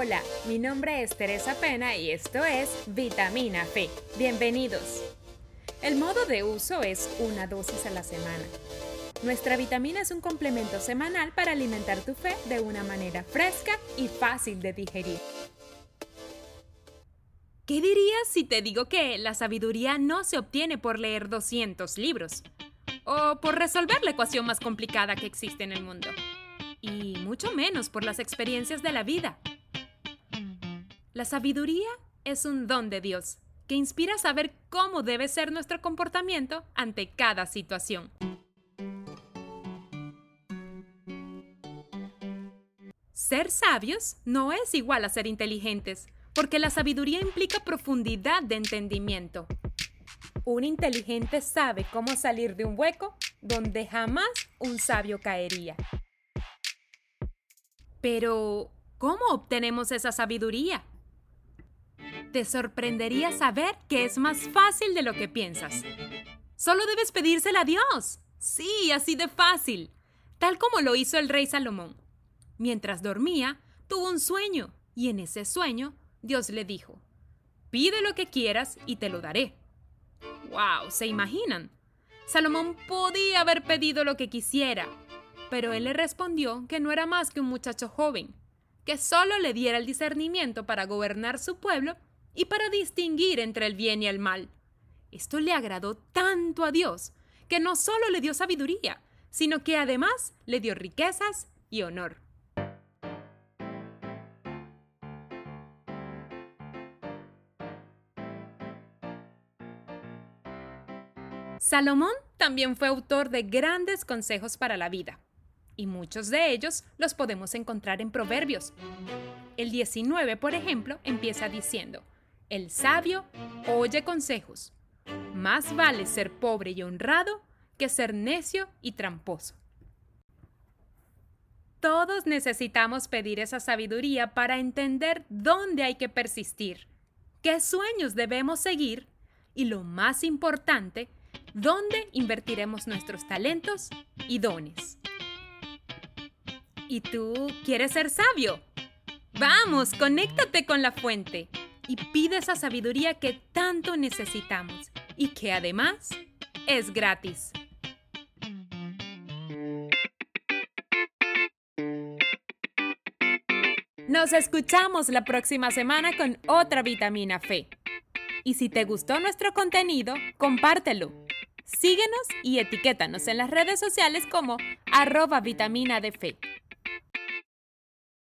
Hola, mi nombre es Teresa Pena y esto es Vitamina Fe. Bienvenidos. El modo de uso es una dosis a la semana. Nuestra vitamina es un complemento semanal para alimentar tu fe de una manera fresca y fácil de digerir. ¿Qué dirías si te digo que la sabiduría no se obtiene por leer 200 libros? O por resolver la ecuación más complicada que existe en el mundo. Y mucho menos por las experiencias de la vida. La sabiduría es un don de Dios que inspira a saber cómo debe ser nuestro comportamiento ante cada situación. Ser sabios no es igual a ser inteligentes, porque la sabiduría implica profundidad de entendimiento. Un inteligente sabe cómo salir de un hueco donde jamás un sabio caería. Pero, ¿cómo obtenemos esa sabiduría? Te sorprendería saber que es más fácil de lo que piensas. Solo debes pedírsela a Dios. Sí, así de fácil. Tal como lo hizo el rey Salomón. Mientras dormía, tuvo un sueño y en ese sueño Dios le dijo, pide lo que quieras y te lo daré. ¡Wow! ¿Se imaginan? Salomón podía haber pedido lo que quisiera, pero él le respondió que no era más que un muchacho joven, que solo le diera el discernimiento para gobernar su pueblo y para distinguir entre el bien y el mal. Esto le agradó tanto a Dios que no solo le dio sabiduría, sino que además le dio riquezas y honor. Salomón también fue autor de grandes consejos para la vida, y muchos de ellos los podemos encontrar en Proverbios. El 19, por ejemplo, empieza diciendo, el sabio oye consejos. Más vale ser pobre y honrado que ser necio y tramposo. Todos necesitamos pedir esa sabiduría para entender dónde hay que persistir, qué sueños debemos seguir y lo más importante, dónde invertiremos nuestros talentos y dones. ¿Y tú quieres ser sabio? Vamos, conéctate con la fuente y pide esa sabiduría que tanto necesitamos y que además es gratis. Nos escuchamos la próxima semana con otra vitamina Fe. Y si te gustó nuestro contenido, compártelo. Síguenos y etiquétanos en las redes sociales como arroba vitamina de fe.